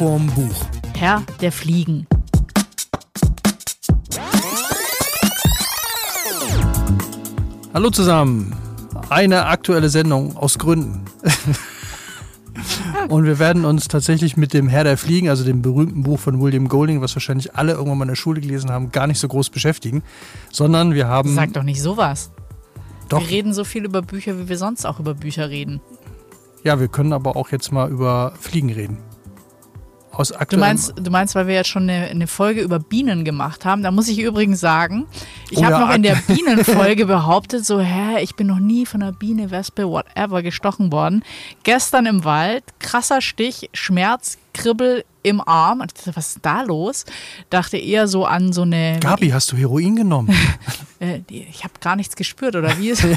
vorm Buch. Herr der Fliegen. Hallo zusammen. Eine aktuelle Sendung aus Gründen. Und wir werden uns tatsächlich mit dem Herr der Fliegen, also dem berühmten Buch von William Golding, was wahrscheinlich alle irgendwann mal in der Schule gelesen haben, gar nicht so groß beschäftigen, sondern wir haben. Sag doch nicht sowas. Doch. Wir reden so viel über Bücher, wie wir sonst auch über Bücher reden. Ja, wir können aber auch jetzt mal über Fliegen reden. Aus Du aktuellem- meinst, du meinst, weil wir jetzt schon eine, eine Folge über Bienen gemacht haben. Da muss ich übrigens sagen, ich Oh habe ja, noch in der Bienenfolge behauptet, so, hä, ich bin noch nie von einer Biene, Wespe, whatever gestochen worden. Gestern im Wald, krasser Stich, Schmerz, Kribbel im Arm. Und dachte, was ist da los? Dachte eher so an so eine. Gabi, hast du Heroin genommen? Äh, ich habe gar nichts gespürt, oder wie ist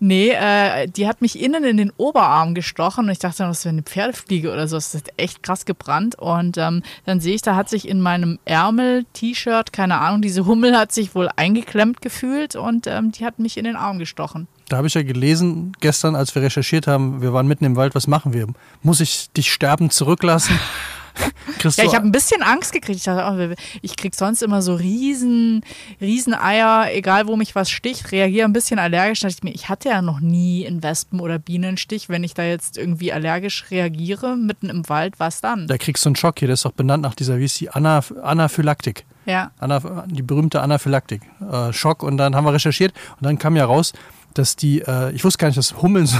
Nee, äh, die hat mich innen in den Oberarm gestochen und ich dachte, das wäre eine Pferdefliege oder so. Das ist echt krass gebrannt. Und ähm, dann sehe ich, da hat sich in meinem Ärmel, T-Shirt, keine Ahnung, diese Hummel hat sich wohl eingeklemmt gefühlt und ähm, die hat mich in den Arm gestochen. Da habe ich ja gelesen, gestern, als wir recherchiert haben, wir waren mitten im Wald, was machen wir? Muss ich dich sterben zurücklassen? Kriegst Ja, ich habe ein bisschen Angst gekriegt. Ich dachte, oh, ich krieg sonst immer so riesen, riesen Eier, egal wo mich was sticht, reagiere ein bisschen allergisch. Da dachte ich mir, ich hatte ja noch nie einen Wespen- oder Bienenstich. Wenn ich da jetzt irgendwie allergisch reagiere, mitten im Wald, was dann? da kriegst du einen Schock hier, der ist doch benannt nach dieser, wie ist die, Ana, Anaphylaktik. Ja. Ana, die berühmte Anaphylaktik. Äh, Schock und dann haben wir recherchiert und dann kam ja raus, dass die, äh, ich wusste gar nicht, dass Hummeln so,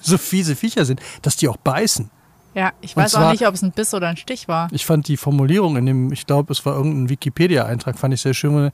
so fiese Viecher sind, dass die auch beißen. Ja, ich weiß auch zwar- nicht, ob es ein Biss oder ein Stich war. Ich fand die Formulierung in dem, ich glaube, es war irgendein Wikipedia-Eintrag, fand ich sehr schön.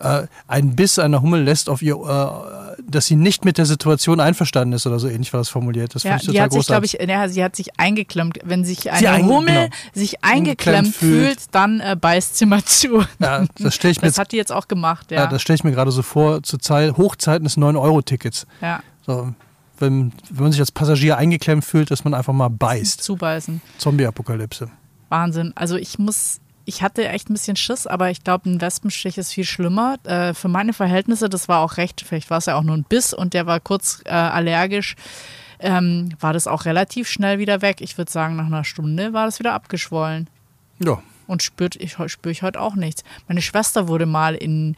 Äh, ein Biss einer Hummel lässt auf ihr, äh, dass sie nicht mit der Situation einferstanden ist oder so ähnlich war das formuliert. Das Ja, fand ich die total hat sich, glaube großartig. ich, ja, sie hat sich eingeklemmt. Wenn sich eine einge- Hummel genau. sich Eingeklemmt fühlt, fühlt. dann äh, beißt sie mal zu. Ja, das stelle ich mir Das jetzt, hat die jetzt auch gemacht, ja. ja. das stell ich mir gerade so vor, zur Zeit, Hochzeiten des 9-Euro-Tickets. ja. So, wenn, wenn man sich als Passagier eingeklemmt fühlt, dass man einfach mal beißt. Zubeißen. Zombie-Apokalypse. Wahnsinn. Also ich muss, ich hatte echt ein bisschen Schiss, aber ich glaube, ein Wespenstich ist viel schlimmer. Äh, für meine Verhältnisse, das war auch recht, vielleicht war es ja auch nur ein Biss und der war kurz äh, allergisch, ähm, war das auch relativ schnell wieder weg. Ich würde sagen, nach einer Stunde war das wieder abgeschwollen. Ja, Und spürt, ich, spüre ich heute auch nichts. Meine Schwester wurde mal in,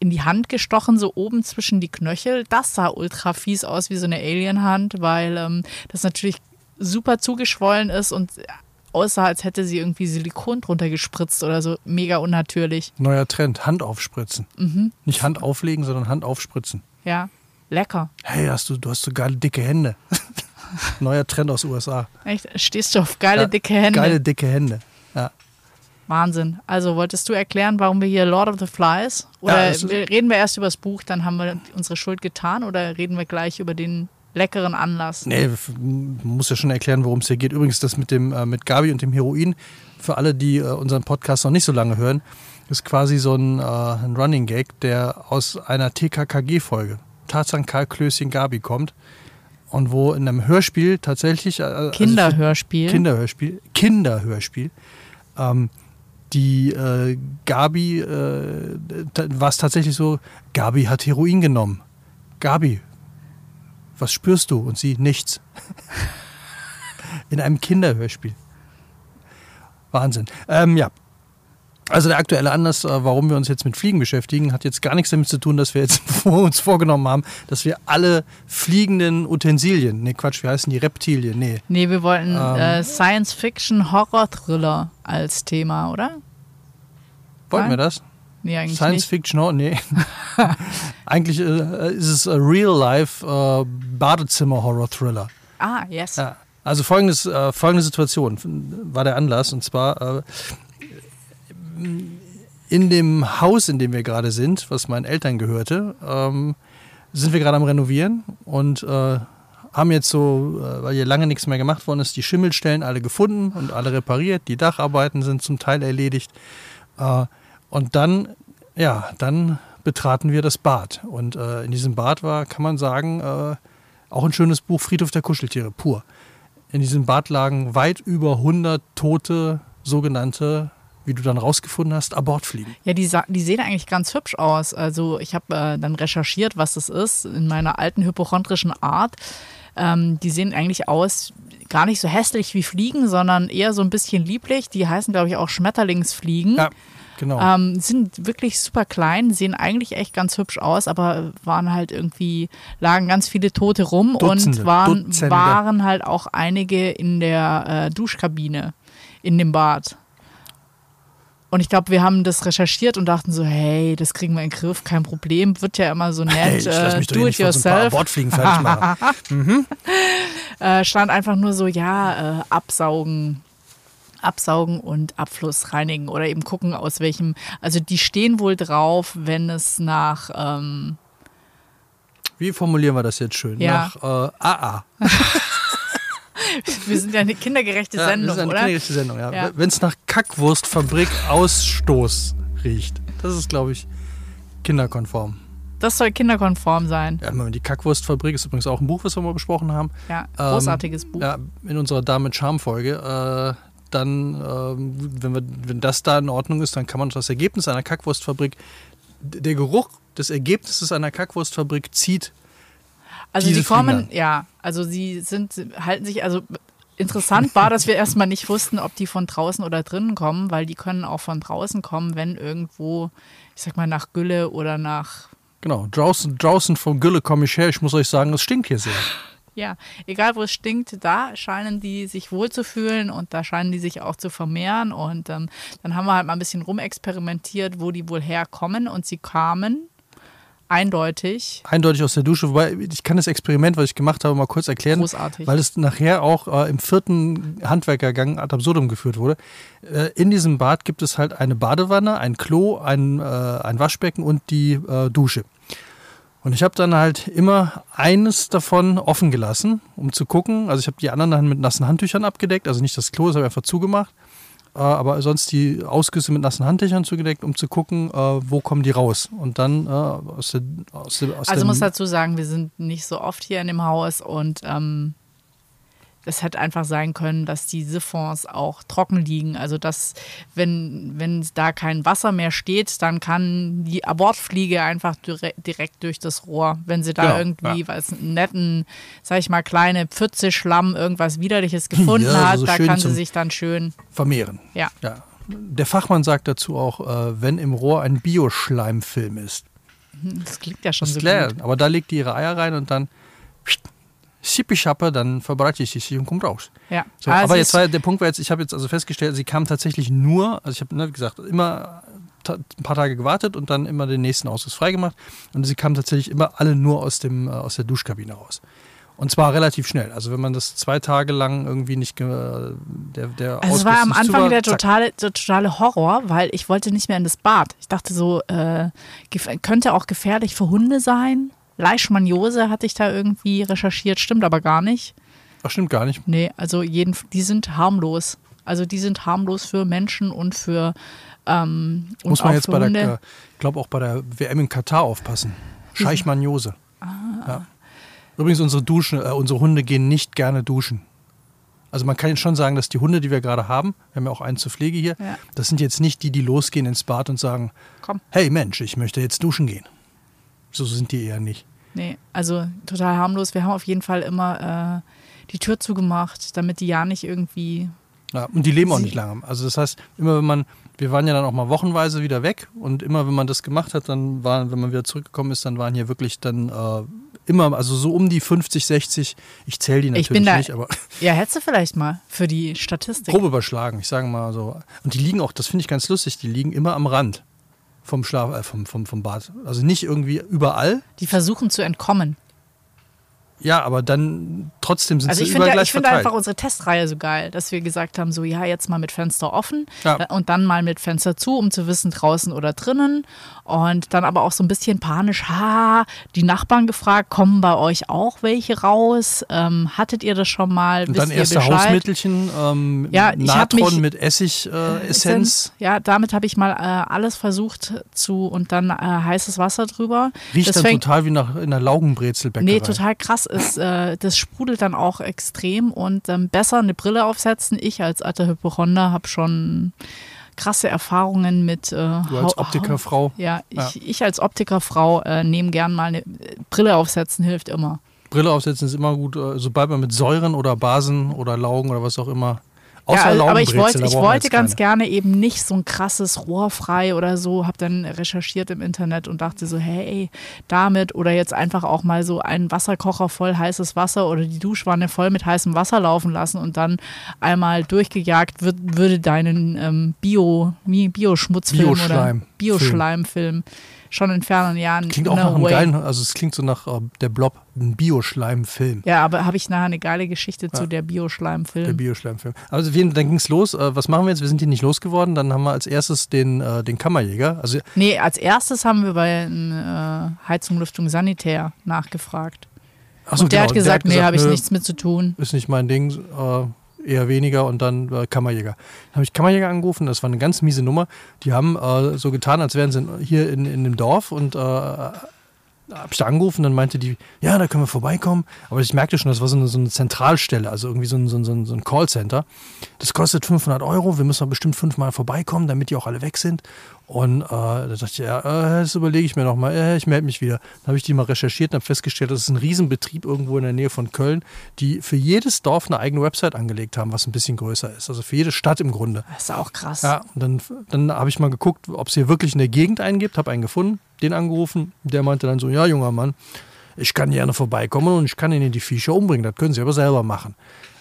in die Hand gestochen, so oben zwischen die Knöchel. Das sah ultra fies aus, wie so eine Alienhand, weil ähm, das natürlich super zugeschwollen ist und aussah, als hätte sie irgendwie Silikon drunter gespritzt oder so. Mega unnatürlich. neuer Trend, Hand aufspritzen. Mhm. Nicht Hand auflegen, sondern Hand aufspritzen. Ja, lecker. Hey, hast du, du hast so geile dicke Hände. Neuer Trend aus USA. Echt? Stehst du auf geile, Ja, dicke Hände? Geile dicke Hände. Ja. Wahnsinn. Also wolltest du erklären, warum wir hier Lord of the Flies? Oder Ja, reden wir erst über das Buch, dann haben wir unsere Schuld getan? Oder reden wir gleich über den leckeren Anlass? Nee, muss ja schon erklären, worum es hier geht. Übrigens, das mit dem äh, mit Gabi und dem Heroin, für alle, die äh, unseren Podcast noch nicht so lange hören, ist quasi so ein, äh, ein Running Gag, der aus einer TKKG-Folge, Tarzan, Karl, Klößchen, Gabi kommt. Und wo in einem Hörspiel tatsächlich. äh, also für- Kinderhörspiel. Kinderhörspiel. Kinderhörspiel. Ähm, die äh, Gabi, äh, war es tatsächlich so, Gabi hat Heroin genommen. Gabi, was spürst du? Und sie, nichts. In einem Kinderhörspiel. Wahnsinn. Ähm, ja. Also der aktuelle Anlass, äh, warum wir uns jetzt mit Fliegen beschäftigen, hat jetzt gar nichts damit zu tun, dass wir jetzt vor uns vorgenommen haben, dass wir alle fliegenden Utensilien, nee Quatsch, wie heißen die Reptilien? Nee, Nee, wir wollten Ähm. äh, Science-Fiction-Horror-Thriller als Thema, oder? wollten wir das? Nee, eigentlich Science nicht. Fiction, oh, nee. Eigentlich äh, ist es ein Real-Life äh, Badezimmer-Horror-Thriller. Ah, yes. Ja. Also folgendes, äh, folgende Situation war der Anlass und zwar äh, in dem Haus, in dem wir gerade sind, was meinen Eltern gehörte, ähm, sind wir gerade am Renovieren und äh, haben jetzt so, äh, weil hier lange nichts mehr gemacht worden ist, die Schimmelstellen alle gefunden und alle repariert. Die Dacharbeiten sind zum Teil erledigt. Äh, und dann, ja, dann betraten wir das Bad. Und äh, in diesem Bad war, kann man sagen, äh, auch ein schönes Buch, Friedhof der Kuscheltiere, pur. In diesem Bad lagen weit über 100 tote, sogenannte, wie du dann rausgefunden hast, Abortfliegen. Ja, die, die sehen eigentlich ganz hübsch aus. Also ich habe äh, dann recherchiert, was das ist, in meiner alten hypochondrischen Art. Ähm, die sehen eigentlich aus, gar nicht so hässlich wie Fliegen, sondern eher so ein bisschen lieblich. Die heißen, glaube ich, auch Schmetterlingsfliegen. Ja, genau. Ähm, sind wirklich super klein, sehen eigentlich echt ganz hübsch aus, aber waren halt irgendwie, lagen ganz viele Tote rum Dutzende, und waren, Dutzende. waren halt auch einige in der äh, Duschkabine in dem Bad. Und ich glaube, wir haben das recherchiert und dachten so, hey, das kriegen wir in den Griff, kein Problem. Wird ja immer so nett. hey, ich lass äh, mich doch do it so yourself. Bordfliegen fertig machen. äh, stand einfach nur so, ja, äh, absaugen. Absaugen und Abfluss reinigen oder eben gucken, aus welchem. Also die stehen wohl drauf, wenn es nach. Ähm, Wie formulieren wir das jetzt schön? Ja. Nach äh, AA. wir sind ja eine kindergerechte Ja, Sendung, das ist eine oder? kindergerechte Sendung, ja. Ja. Wenn es nach Kackwurstfabrik Ausstoß riecht. Das ist, glaube ich, kinderkonform. Das soll kinderkonform sein. Ja, die Kackwurstfabrik ist übrigens auch ein Buch, was wir mal besprochen haben. Ja, großartiges Buch. Ja, in unserer Dame mit Charme-Folge. Äh, dann, ähm, wenn, wir, wenn das da in Ordnung ist, dann kann man das Ergebnis einer Kackwurstfabrik, der Geruch des Ergebnisses einer Kackwurstfabrik zieht. Also diese sie kommen, Fliegen ja, also sie sind, halten sich, also interessant war, dass wir erstmal nicht wussten, ob die von draußen oder drinnen kommen, weil die können auch von draußen kommen, wenn irgendwo, ich sag mal, nach Gülle oder nach, Genau, draußen, draußen von Gülle komme ich her. Ich muss euch sagen, es stinkt hier sehr. ja, egal wo es stinkt, da scheinen die sich wohlzufühlen und da scheinen die sich auch zu vermehren und ähm, dann haben wir halt mal ein bisschen rumexperimentiert, wo die wohl herkommen und sie kamen eindeutig Eindeutig aus der Dusche. Wobei, ich kann das Experiment, was ich gemacht habe, mal kurz erklären. großartig. weil es nachher auch äh, im vierten Handwerkergang ad absurdum geführt wurde. Äh, in diesem Bad gibt es halt eine Badewanne, ein Klo, ein, äh, ein Waschbecken und die äh, Dusche. Und ich habe dann halt immer eines davon offen gelassen, um zu gucken. Also ich habe die anderen dann mit nassen Handtüchern abgedeckt, also nicht das Klo, das habe ich einfach zugemacht. Äh, aber sonst die Ausgüsse mit nassen Handtüchern zugedeckt, um zu gucken, äh, wo kommen die raus. Und dann äh, aus der, aus der, aus Also muss dazu sagen, wir sind nicht so oft hier in dem Haus und ähm, es hätte einfach sein können, dass die Siphons auch trocken liegen. Also dass, wenn, wenn da kein Wasser mehr steht, dann kann die Abortfliege einfach dire direkt durch das Rohr. Wenn sie da Genau, irgendwie, ja. weil es einen netten, sag ich mal, kleine Pfütze, Schlamm, irgendwas Widerliches gefunden Ja, hat, so da kann sie sich dann schön, vermehren. ja. Ja. Der Fachmann sagt dazu auch, äh, wenn im Rohr ein Bioschleimfilm ist. Das klingt ja schon Das so klar, gut. aber da legt die ihre Eier rein und dann Schippi-Schappe, dann verbreite ich sie und kommt raus. Ja. So, Ah, aber jetzt war der Punkt war jetzt, ich habe jetzt also festgestellt, sie kam tatsächlich nur, also ich habe, ne, wie gesagt, immer ein paar Tage gewartet und dann immer den nächsten Ausguss freigemacht und sie kam tatsächlich immer alle nur aus, dem, äh, aus der Duschkabine raus. Und zwar relativ schnell. Also wenn man das zwei Tage lang irgendwie nicht, ge- der, der Also es war am Anfang der zack. totale, der totale Horror, weil ich wollte nicht mehr in das Bad. Ich dachte so, äh, könnte auch gefährlich für Hunde sein. Leishmaniose hatte ich da irgendwie recherchiert, stimmt aber gar nicht. Ach, stimmt gar nicht. Nee, also jeden, die sind harmlos. Also die sind harmlos für Menschen und für ähm, und Muss man jetzt bei Hunde. der, ich glaube auch bei der WM in Katar aufpassen. Scheichmaniose. Ah. Ja. Übrigens, unsere Duschen, äh, unsere Hunde gehen nicht gerne duschen. Also man kann schon sagen, dass die Hunde, die wir gerade haben, wir haben ja auch einen zur Pflege hier, Ja. das sind jetzt nicht die, die losgehen ins Bad und sagen, Komm. hey Mensch, ich möchte jetzt duschen gehen. So sind die eher nicht. Nee, also total harmlos. Wir haben auf jeden Fall immer äh, die Tür zugemacht, damit die ja nicht irgendwie. Ja, und die leben auch nicht lange. Also das heißt, immer wenn man, wir waren ja dann auch mal wochenweise wieder weg und immer wenn man das gemacht hat, dann waren, wenn man wieder zurückgekommen ist, dann waren hier wirklich dann äh, immer, also so um die 50, 60, ich zähle die natürlich Ich bin da- nicht, aber Ja, hättest du vielleicht mal für die Statistik. grob überschlagen, ich sage mal so. Und die liegen auch, das finde ich ganz lustig, die liegen immer am Rand vom Schlaf, äh, vom, vom, vom Bad. Also nicht irgendwie überall, Die versuchen zu entkommen. Ja, aber dann trotzdem sind Also sie ich überall finde gleich ich finde einfach unsere Testreihe so geil, dass wir gesagt haben, so ja, jetzt mal mit Fenster offen Ja. äh, und dann mal mit Fenster zu, um zu wissen, draußen oder drinnen. Und dann aber auch so ein bisschen panisch, ha, die Nachbarn gefragt, kommen bei euch auch welche raus? Ähm, hattet ihr das schon mal? Und Wisst dann ihr erste? Hausmittelchen, ähm, Ja, Natron mit Essig-Essenz. Ja, damit habe ich mal äh, alles versucht zu und dann äh, heißes Wasser drüber. Riecht das dann fängt, total wie nach in einer Laugenbrezelbäckerei. Nee, total krass ist, äh, das sprudelt dann auch extrem und ähm, besser eine Brille aufsetzen. Ich als alter Hypochonder habe schon krasse Erfahrungen mit. Äh, Du als Optikerfrau. Ja, ich, Ja. ich als Optikerfrau äh, nehme gern mal eine äh, Brille aufsetzen, hilft immer. Brille aufsetzen ist immer gut, äh, sobald man mit Säuren oder Basen oder Laugen oder was auch immer. Außer ja, aber ich wollte, ich wollte ganz gerne eben nicht so ein krasses Rohrfrei oder so, habe dann recherchiert im Internet und dachte so, hey, damit oder jetzt einfach auch mal so einen Wasserkocher voll heißes Wasser oder die Duschwanne voll mit heißem Wasser laufen lassen und dann einmal durchgejagt wird, würde deinen ähm, Bio, wie Bioschmutzfilm oder Bioschleim- Bioschleimfilm schon in fernen Jahren Klingt auch no nach einem way. geilen, also es klingt so nach äh, der Blob, ein Bioschleimfilm. Ja, aber habe ich nachher eine geile Geschichte zu Ja. der Der Bioschleimfilm. Bioschleimfilm. Also wir, dann ging es los. Äh, was machen wir jetzt? Wir sind hier nicht losgeworden. Dann haben wir als erstes den, äh, den Kammerjäger. Also Nee, als erstes haben wir bei äh, Heizung, Lüftung, Sanitär nachgefragt. achso, und der genau, hat gesagt, nee, habe ich nichts mit zu tun. Ist nicht mein Ding. Eher weniger und dann äh, Kammerjäger. Dann habe ich Kammerjäger angerufen, das war eine ganz miese Nummer. Die haben äh, so getan, als wären sie hier in, in dem Dorf und äh, habe ich da angerufen, dann meinte die, ja, da können wir vorbeikommen. Aber ich merkte schon, das war so eine, so eine Zentralstelle, also irgendwie so ein, so, ein, so ein- Callcenter. Das kostet 500 Euro, wir müssen bestimmt fünfmal vorbeikommen, damit die auch alle weg sind. Und äh, da dachte ich, ja, äh, das überlege ich mir noch mal, äh, ich melde mich wieder. Dann habe ich die mal recherchiert und habe festgestellt, das ist ein Riesenbetrieb irgendwo in der Nähe von Köln, die für jedes Dorf eine eigene Website angelegt haben, was ein bisschen größer ist. Also für jede Stadt im Grunde. Das ist auch krass. Ja, und dann, dann habe ich mal geguckt, ob es hier wirklich in der Gegend einen gibt, habe einen gefunden, den angerufen. Der meinte dann so, ja, junger Mann, ich kann gerne vorbeikommen und ich kann Ihnen die Viecher umbringen. Das können Sie aber selber machen.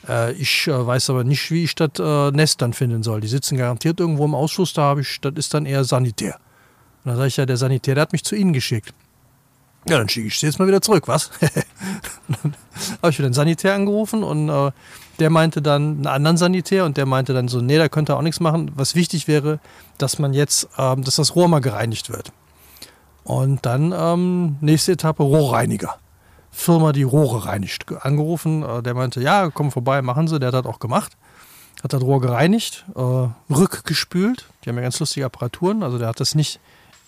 Äh, ich äh, weiß aber nicht, wie ich das äh, Nest dann finden soll. Die sitzen garantiert irgendwo im Ausschuss, da habe ich, das ist dann eher Sanitär. Und dann sage ich ja, der Sanitär, der hat mich zu Ihnen geschickt. Ja, dann schicke ich sie jetzt mal wieder zurück, was? dann habe ich wieder einen Sanitär angerufen und äh, der meinte dann einen anderen Sanitär und der meinte dann so, nee, da könnte er auch nichts machen. Was wichtig wäre, dass man jetzt, ähm, dass das Rohr mal gereinigt wird. Und dann ähm, nächste Etappe Rohrreiniger. Firma, die Rohre reinigt. Angerufen, äh, der meinte, ja, komm vorbei, machen Sie. Der hat das auch gemacht. Hat das Rohr gereinigt, äh, rückgespült. Die haben ja ganz lustige Apparaturen. Also der hat das nicht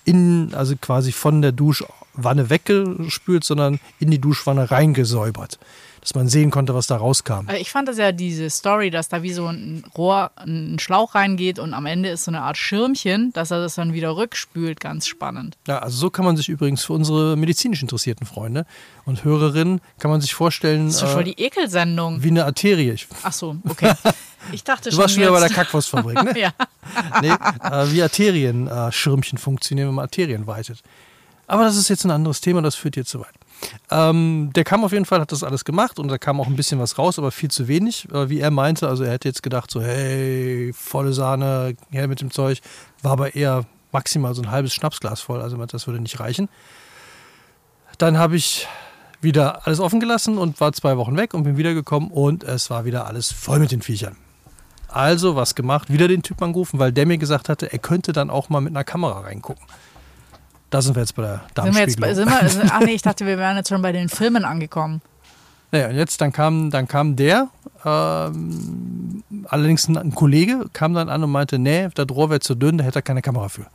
in, also quasi von der Duschwanne weggespült, sondern in die Duschwanne reingesäubert. Dass man sehen konnte, was da rauskam. Also Ich fand das ja diese Story, dass da wie so ein Rohr, ein Schlauch reingeht und am Ende ist so eine Art Schirmchen, dass er das dann wieder rückspült, ganz spannend. Ja, also so kann man sich übrigens für unsere medizinisch interessierten Freunde und Hörerinnen, kann man sich vorstellen, Das ist doch voll äh, die Ekelsendung. wie eine Arterie. Ich, Ach so, okay. Ich dachte du schon warst schon wieder bei der Kackwurstfabrik, ne? Ja. nee, äh, wie Arterienschirmchen funktionieren, wenn man Arterien weitet. Aber das ist jetzt ein anderes Thema, das führt hier zu weit. Ähm, der kam auf jeden Fall, hat das alles gemacht und da kam auch ein bisschen was raus, aber viel zu wenig, äh, wie er meinte. Also er hätte jetzt gedacht, so hey, volle Sahne, her mit dem Zeug. War aber eher maximal so ein halbes Schnapsglas voll, also das würde nicht reichen. Dann habe ich wieder alles offen gelassen und war zwei Wochen weg und bin wiedergekommen und es war wieder alles voll mit den Viechern. Also was gemacht, wieder den Typ angerufen, weil der mir gesagt hatte, er könnte dann auch mal mit einer Kamera reingucken. Da sind wir jetzt bei der Sind wir jetzt bei, Darmspiegelung. sind wir, ach nee, ich dachte, wir wären jetzt schon bei den Filmen angekommen. Naja, und jetzt dann kam, dann kam der, ähm, allerdings ein, ein Kollege, kam dann an und meinte, nee, das Rohr wäre zu dünn, da hätte er keine Kamera für.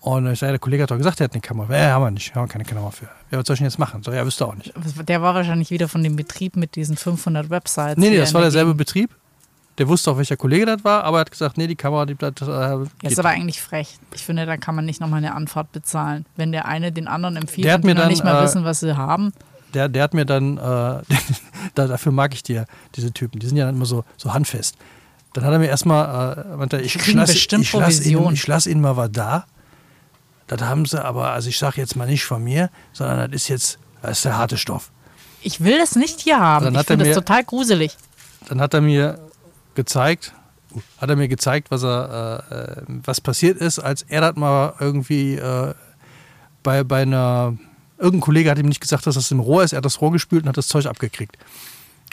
Und ich sage, der Kollege hat doch gesagt, er hat eine Kamera. Ja, haben wir nicht, haben wir keine Kamera für. Ja, was soll ich denn jetzt machen? So, ja, wüsste auch nicht. Der war wahrscheinlich wieder von dem Betrieb mit diesen 500 Websites. Nee, nee, das war der derselbe Gegend- Betrieb. Der wusste auch, welcher Kollege das war, aber er hat gesagt, nee, die Kamera, die bleibt. Äh, Das ist aber eigentlich frech. Ich finde, da kann man nicht nochmal eine Anfahrt bezahlen. Wenn der eine den anderen empfiehlt Der hat mir dann, nicht mal äh, wissen, was sie haben. der, der hat mir dann, äh, da, dafür mag ich ja, diese Typen, die sind ja dann immer so, so handfest. Dann hat er mir erstmal, äh, meinte, ich, kriegen lass, bestimmt ich, lass ich lass ihnen mal was da. Das haben sie aber, also ich sage jetzt mal nicht von mir, sondern das ist jetzt, das ist der harte Stoff. Ich will das nicht hier haben. Dann ich finde das total gruselig. Dann hat er mir gezeigt, hat er mir gezeigt, was er, äh, äh, was passiert ist, als er das mal irgendwie äh, bei, bei einer, irgendein Kollege hat ihm nicht gesagt, dass das im Rohr ist, er hat das Rohr gespült und hat das Zeug abgekriegt.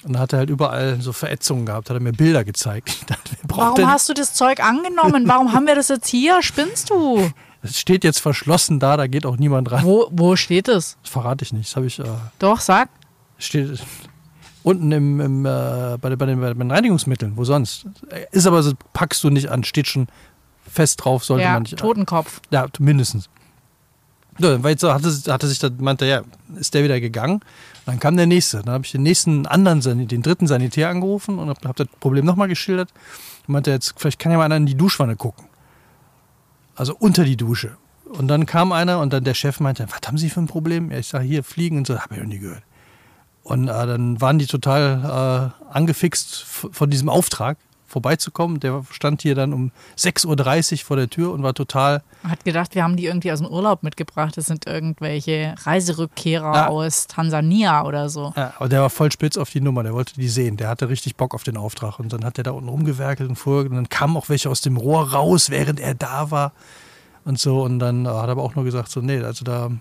Und dann hat er halt überall so Verätzungen gehabt, hat er mir Bilder gezeigt. Dachte, Warum hast du das Zeug angenommen? Warum haben wir das jetzt hier? Spinnst du? Es steht jetzt verschlossen da, da geht auch niemand ran. Wo, wo steht es? Das verrate ich nicht. Das habe ich, äh, Doch, sag. steht unten im, im, äh, bei, den- bei, den, bei den Reinigungsmitteln, wo sonst. Ist aber so, packst du nicht an, steht schon fest drauf, sollte ja, man nicht. Totenkopf. Ja, mindestens. Ja, weil jetzt so hatte, hatte sich da, meinte er, ja, ist der wieder gegangen. Dann kam der nächste. Dann habe ich den nächsten anderen, den dritten Sanitär angerufen und habe hab das Problem nochmal geschildert. Und meinte jetzt, vielleicht kann ja mal einer in die Duschwanne gucken. Also unter die Dusche. Und dann kam einer und dann der Chef meinte, was haben Sie für ein Problem? Ja, ich sage, hier, Fliegen und so, habe ich noch nie gehört. Und äh, dann waren die total äh, angefixt von diesem Auftrag vorbeizukommen. Der stand hier dann um 6.30 Uhr vor der Tür und war total. Hat gedacht, wir haben die irgendwie aus dem Urlaub mitgebracht. Das sind irgendwelche Reiserückkehrer ja. aus Tansania oder so. Ja, aber der war voll spitz auf die Nummer. Der wollte die sehen. Der hatte richtig Bock auf den Auftrag. Und dann hat er da unten rumgewerkelt und fuhr. Und dann kamen auch welche aus dem Rohr raus, während er da war. Und so. Und dann äh, hat er aber auch nur gesagt: so, nee, also da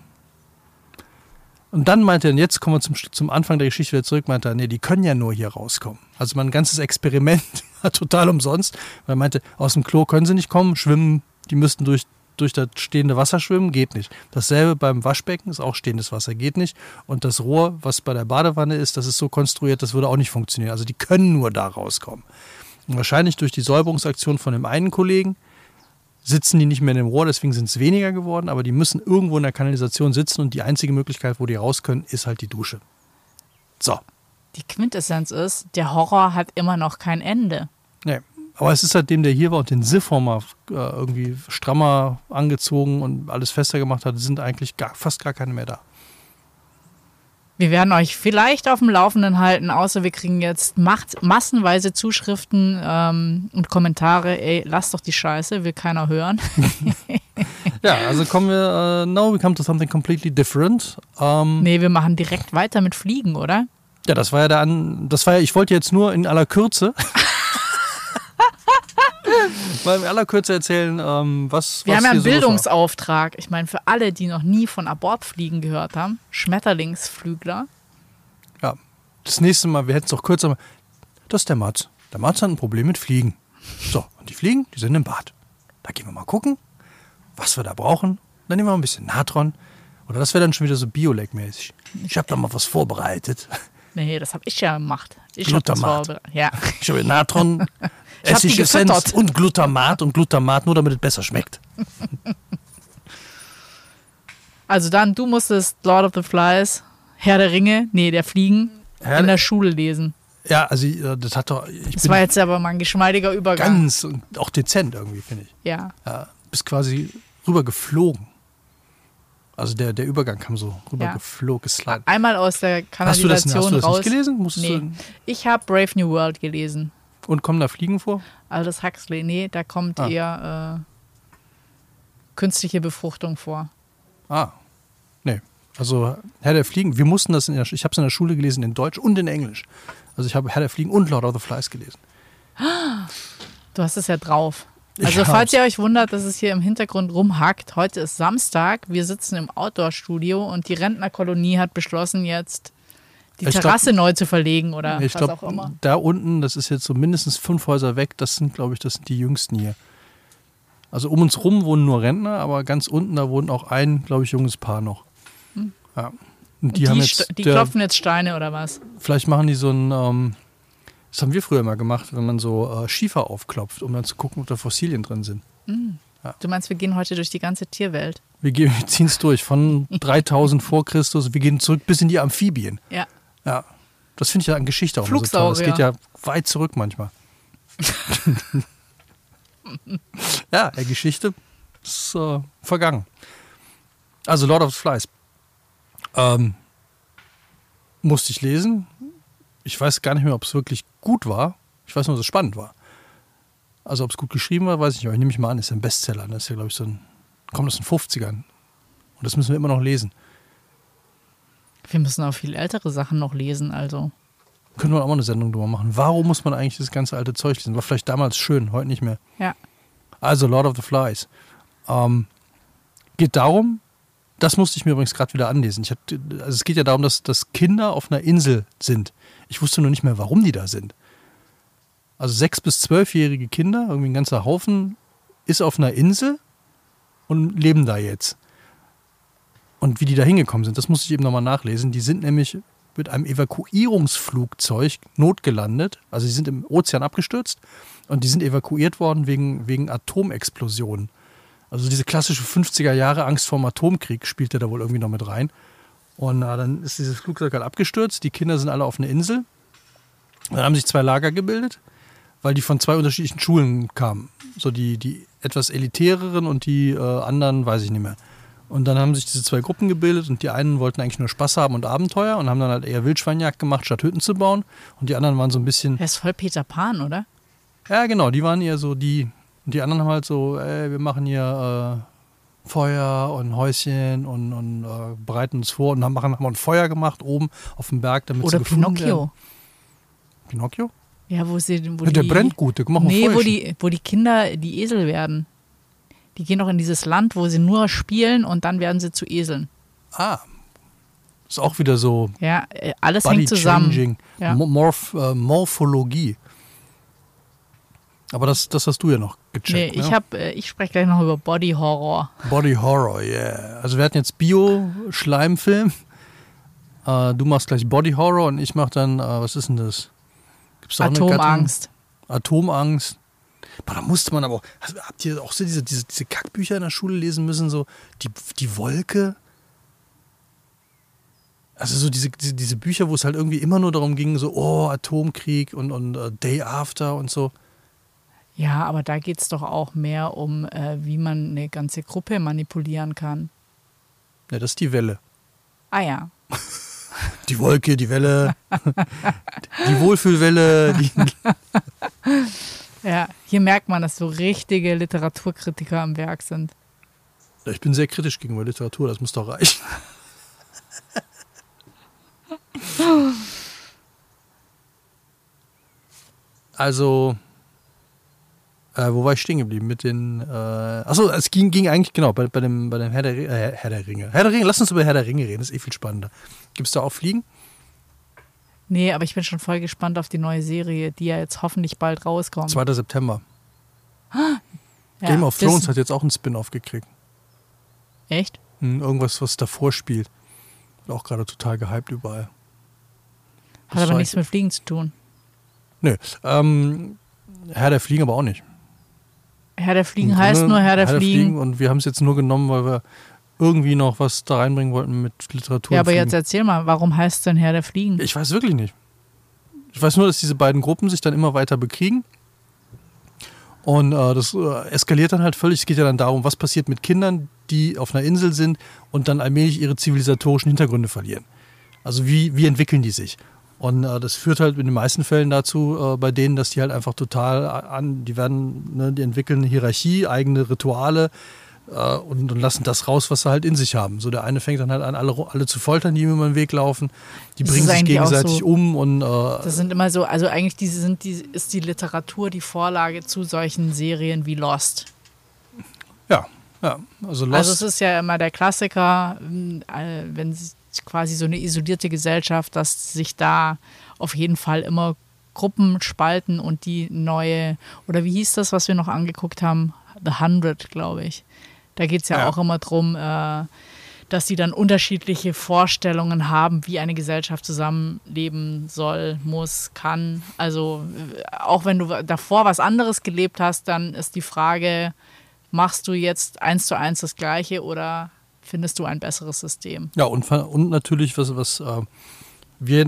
und dann meinte er, und jetzt kommen wir zum, zum Anfang der Geschichte wieder zurück, meinte er, nee, die können ja nur hier rauskommen. Also mein ganzes Experiment war total umsonst, weil er meinte, aus dem Klo können sie nicht kommen, schwimmen, die müssten durch, durch das stehende Wasser schwimmen, geht nicht. Dasselbe beim Waschbecken ist auch stehendes Wasser, geht nicht. Und das Rohr, was bei der Badewanne ist, das ist so konstruiert, das würde auch nicht funktionieren. Also die können nur da rauskommen. Und wahrscheinlich durch die Säuberungsaktion von dem einen Kollegen, sitzen die nicht mehr in dem Rohr, deswegen sind es weniger geworden, aber die müssen irgendwo in der Kanalisation sitzen und die einzige Möglichkeit, wo die raus können, ist halt die Dusche. So. Die Quintessenz ist, der Horror hat immer noch kein Ende. Nee. Aber es ist seitdem der hier war und den Siphon äh, irgendwie strammer angezogen und alles fester gemacht hat, sind eigentlich gar, fast gar keine mehr da. Wir werden euch vielleicht auf dem Laufenden halten, außer wir kriegen jetzt macht massenweise Zuschriften ähm, und Kommentare. Ey, lass doch die Scheiße, will keiner hören. ja, also kommen wir, uh, now we come to something completely different. Um, ähm, nee, wir machen direkt weiter mit Fliegen, oder? Ja, das war ja der An das war ja, ich wollte jetzt nur in aller Kürze mal in aller Kürze erzählen, ähm, was, Wir was haben ja einen Bildungsauftrag. Ich meine, für alle, die noch nie von Abortfliegen gehört haben, Schmetterlingsflügler. Ja, das nächste Mal, wir hätten es doch kürzer. Das ist der Mats. Der Mats hat ein Problem mit Fliegen. So, und die Fliegen, die sind im Bad. Da gehen wir mal gucken, was wir da brauchen. Dann nehmen wir ein bisschen Natron. Oder das wäre dann schon wieder so Bioleg-mäßig. Ich habe da mal was vorbereitet. Nee, das habe ich ja gemacht. Ich Glutamat. Hab ja. Ich habe Natron, Essigessenz und Glutamat und Glutamat, nur damit es besser schmeckt. Also dann, du musstest Lord of the Flies, Herr der Ringe, nee, der Fliegen, Herr in der Schule lesen. Ja, also äh, das hat doch. Ich das war jetzt aber mal ein geschmeidiger Übergang. Ganz und auch dezent irgendwie, finde ich. Ja. ja. Bist quasi rüber geflogen. Also der, der Übergang kam so rüber ja. geflogen. Einmal aus der Kanalisation hast du das, hast du das raus. nicht gelesen? Musstest nee. Du ich habe Brave New World gelesen. Und kommen da Fliegen vor? Also das Huxley, nee, da kommt ah. eher äh, künstliche Befruchtung vor. Ah, nee. Also Herr der Fliegen, wir mussten das in der, ich habe es in der Schule gelesen in Deutsch und in Englisch. Also ich habe Herr der Fliegen und Lord of the Flies gelesen. Du hast es ja drauf. Also falls ihr euch wundert, dass es hier im Hintergrund rumhackt, heute ist Samstag, wir sitzen im Outdoor-Studio und die Rentnerkolonie hat beschlossen, jetzt die ich Terrasse glaub, neu zu verlegen oder ich was glaub, auch immer. Da unten, das ist jetzt so mindestens fünf Häuser weg, das sind, glaube ich, das sind die jüngsten hier. Also um uns rum wohnen nur Rentner, aber ganz unten, da wohnt auch ein, glaube ich, junges Paar noch. Hm. Ja. Und die, und die, haben jetzt, die klopfen jetzt Steine oder was? Vielleicht machen die so ein, ähm, das haben wir früher mal gemacht, wenn man so äh, Schiefer aufklopft, um dann zu gucken, ob da Fossilien drin sind. Mhm. Ja. Du meinst, wir gehen heute durch die ganze Tierwelt? Wir, wir ziehen es durch von 3000 vor Christus, wir gehen zurück bis in die Amphibien. Ja. Ja. Das finde ich ja an Geschichte auch so toll. Das geht ja weit zurück manchmal. ja, Geschichte ist äh, vergangen. Also Lord of the Flies. Ähm, musste ich lesen, ich weiß gar nicht mehr, ob es wirklich gut war. Ich weiß nur, dass es spannend war. Also ob es gut geschrieben war, weiß ich nicht. Aber ich nehme mich mal an, ist ja ein Bestseller. Das ist ja, glaube ich, so ein, kommt aus den 50ern. Und das müssen wir immer noch lesen. Wir müssen auch viel ältere Sachen noch lesen, also. Können wir auch mal eine Sendung drüber machen. Warum muss man eigentlich das ganze alte Zeug lesen? War vielleicht damals schön, heute nicht mehr. Ja. Also Lord of the Flies. Ähm, geht darum, das musste ich mir übrigens gerade wieder anlesen. Ich hab, also es geht ja darum, dass, dass Kinder auf einer Insel sind. Ich wusste nur nicht mehr, warum die da sind. Also sechs- bis zwölfjährige Kinder, irgendwie ein ganzer Haufen, ist auf einer Insel und leben da jetzt. Und wie die da hingekommen sind, das musste ich eben nochmal nachlesen. Die sind nämlich mit einem Evakuierungsflugzeug notgelandet. Also sie sind im Ozean abgestürzt und die sind evakuiert worden wegen, wegen Atomexplosionen. Also diese klassische 50er Jahre Angst vorm Atomkrieg spielte da wohl irgendwie noch mit rein. Und na, dann ist dieses Flugzeug halt abgestürzt. Die Kinder sind alle auf einer Insel. Dann haben sich zwei Lager gebildet, weil die von zwei unterschiedlichen Schulen kamen. So die, die etwas elitäreren und die äh, anderen, weiß ich nicht mehr. Und dann haben sich diese zwei Gruppen gebildet und die einen wollten eigentlich nur Spaß haben und Abenteuer und haben dann halt eher Wildschweinjagd gemacht, statt Hütten zu bauen. Und die anderen waren so ein bisschen. Er ist voll Peter Pan, oder? Ja, genau, die waren eher so die. Und die anderen haben halt so, ey, wir machen hier äh, Feuer und Häuschen und, und äh, bereiten uns vor und haben, machen, haben ein Feuer gemacht oben auf dem Berg, damit Oder sie gefunden Pinocchio. Werden. Pinocchio? Ja, wo sie. Wo Ja, der die, brennt gut, der macht Nee, wo die, wo die Kinder die Esel werden. Die gehen doch in dieses Land, wo sie nur spielen und dann werden sie zu Eseln. Ah. Ist auch wieder so Ja, äh, alles hängt zusammen. Ja. Mo- Morph, äh, Morphologie. Aber das, das hast du ja noch Nee, gecheckt. ich ne? hab, äh, ich spreche gleich noch über Body Horror. Body Horror, yeah. Also wir hatten jetzt Bio-Schleimfilm. Äh, du machst gleich Body Horror und ich mach dann, äh, was ist denn das? Gibt's? Atomangst. Atomangst. Boah, da musste man aber auch. Also, habt ihr auch so diese, diese, diese Kackbücher in der Schule lesen müssen? So die, die Wolke? Also so diese, diese, diese Bücher, wo es halt irgendwie immer nur darum ging, so, oh, Atomkrieg und, und äh, Day After und so. Ja, aber da geht es doch auch mehr um, äh, wie man eine ganze Gruppe manipulieren kann. Ja, das ist die Welle. Ah ja. Die Wolke, die Welle, die Wohlfühlwelle, die, Ja, hier merkt man, dass so richtige Literaturkritiker am Werk sind. Ich bin sehr kritisch gegenüber Literatur, das muss doch reichen. Also, äh, wo war ich stehen geblieben? Mit den. Äh, achso, es ging, ging eigentlich, genau, bei, bei, dem, bei dem Herr der, äh, Herr der Ringe. Herr der Ringe, lass uns über Herr der Ringe reden, das ist eh viel spannender. Gibt es da auch Fliegen? Nee, aber ich bin schon voll gespannt auf die neue Serie, die ja jetzt hoffentlich bald rauskommt. 2. September. Ja, Game of Thrones hat jetzt auch einen Spin-off gekriegt. Echt? Hm, irgendwas, was davor spielt. Wird Auch gerade total gehypt überall. Hat Das aber nichts ich- mit Fliegen zu tun. Nö. Ähm, Herr der Fliegen aber auch nicht. Herr der Fliegen heißt nur Herr der, Fliegen. Und wir haben es jetzt nur genommen, weil wir irgendwie noch was da reinbringen wollten mit Literatur. Ja, aber jetzt Fliegen. erzähl mal, warum heißt es denn Herr der Fliegen? Ich weiß wirklich nicht. Ich weiß nur, dass diese beiden Gruppen sich dann immer weiter bekriegen. Und äh, das äh, eskaliert dann halt völlig. Es geht ja dann darum, was passiert mit Kindern, die auf einer Insel sind und dann allmählich ihre zivilisatorischen Hintergründe verlieren. Also wie, wie entwickeln die sich? Und äh, das führt halt in den meisten Fällen dazu, äh, bei denen, dass die halt einfach total an, die werden, ne, die entwickeln eine Hierarchie, eigene Rituale äh, und, und lassen das raus, was sie halt in sich haben. So der eine fängt dann halt an, alle, alle zu foltern, die ihm über den Weg laufen. Die Das bringen sich gegenseitig so- um und äh, Das sind immer so, also eigentlich diese sind die, ist die Literatur die Vorlage zu solchen Serien wie Lost. ja, ja. Also Lost, Also es ist ja immer der Klassiker, ähm, äh, wenn es quasi so eine isolierte Gesellschaft, dass sich da auf jeden Fall immer Gruppen spalten und die neue, oder wie hieß das, was wir noch angeguckt haben? The Hundred, glaube ich. Da geht es ja, Ja. auch immer drum, äh, dass sie dann unterschiedliche Vorstellungen haben, wie eine Gesellschaft zusammenleben soll, muss, kann. Also äh, auch wenn du davor was anderes gelebt hast, dann ist die Frage, machst du jetzt eins zu eins das Gleiche oder findest du ein besseres System? Ja, und, und natürlich, was, was äh, wir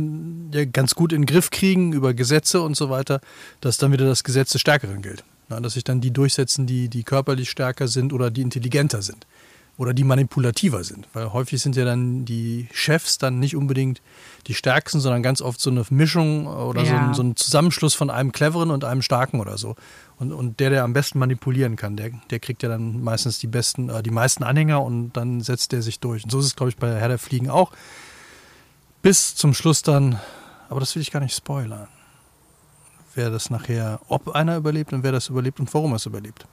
ja ganz gut in den Griff kriegen über Gesetze und so weiter, dass dann wieder das Gesetz des Stärkeren gilt. Na, dass sich dann die durchsetzen, die, die körperlich stärker sind oder die intelligenter sind. Oder die manipulativer sind. Weil häufig sind ja dann die Chefs dann nicht unbedingt die Stärksten, sondern ganz oft so eine Mischung oder so, Ja. ein, so ein Zusammenschluss von einem Cleveren und einem Starken oder so. Und, und der, der am besten manipulieren kann, der, der kriegt ja dann meistens die besten, äh, die meisten Anhänger und dann setzt der sich durch. Und so ist es, glaube ich, bei Herr der Fliegen auch. Bis zum Schluss dann, aber das will ich gar nicht spoilern. Wer das nachher, ob einer überlebt und wer das überlebt und warum er es überlebt.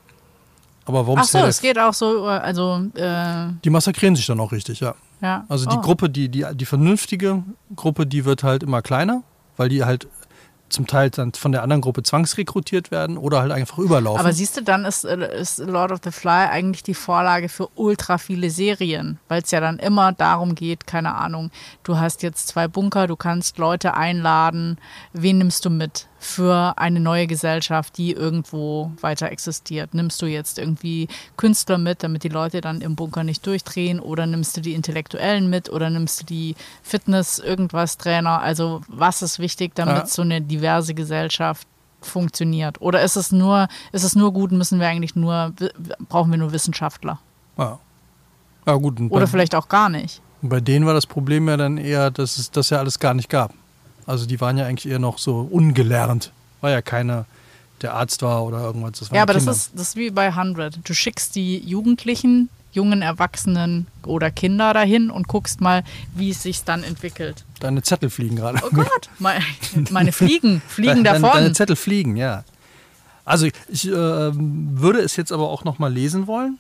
Aber warum Ach es so, es geht auch so, also äh, die massakrieren sich dann auch richtig, ja. ja. Also die Oh. Gruppe, die, die, die vernünftige Gruppe, die wird halt immer kleiner, weil die halt zum Teil dann von der anderen Gruppe zwangsrekrutiert werden oder halt einfach überlaufen. Aber siehst du, dann ist, ist Lord of the Fly eigentlich die Vorlage für ultra viele Serien, weil es ja dann immer darum geht, keine Ahnung, du hast jetzt zwei Bunker, du kannst Leute einladen, wen nimmst du mit für eine neue Gesellschaft, die irgendwo weiter existiert? Nimmst du jetzt irgendwie Künstler mit, damit die Leute dann im Bunker nicht durchdrehen oder nimmst du die Intellektuellen mit oder nimmst du die Fitness, irgendwas Trainer? Also was ist wichtig, damit Ja. so eine diverse Gesellschaft funktioniert? Oder ist es nur, ist es nur gut, müssen wir eigentlich nur, brauchen wir nur Wissenschaftler? ja. Ja, gut. Oder vielleicht auch gar nicht. bei denen war das Problem ja dann eher, dass es das ja alles gar nicht gab. Also die waren ja eigentlich eher noch so ungelernt. War ja keiner, der Arzt war oder irgendwas. Ja, aber das ist, das ist wie bei 100. Du schickst die Jugendlichen, jungen Erwachsenen oder Kinder dahin und guckst mal, wie es sich dann entwickelt. Deine Zettel fliegen gerade. Oh Gott, meine, meine Fliegen, fliegen deine, davon. Deine Zettel fliegen, ja. Also ich äh, würde es jetzt aber auch noch mal lesen wollen.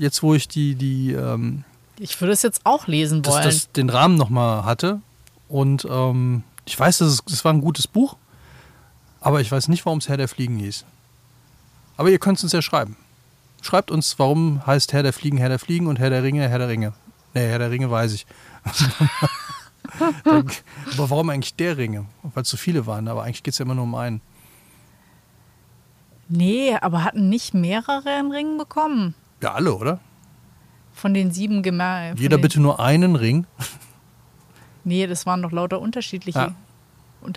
Jetzt, wo ich die, die ähm, Ich würde es jetzt auch lesen wollen. das, den Rahmen noch mal hatte. Und ähm, ich weiß, das, ist, das war ein gutes Buch, aber ich weiß nicht, warum es Herr der Fliegen hieß. Aber ihr könnt es uns ja schreiben. Schreibt uns, warum heißt Herr der Fliegen Herr der Fliegen und Herr der Ringe Herr der Ringe. Nee, Herr der Ringe weiß ich. aber warum eigentlich der Ringe? Weil es so viele waren, aber eigentlich geht es ja immer nur um einen. nee, aber hatten nicht mehrere einen Ring bekommen? Ja, alle, oder? Von den sieben Gemächten. Jeder bitte nur einen Ring, Nee, das waren doch lauter unterschiedliche. Ja.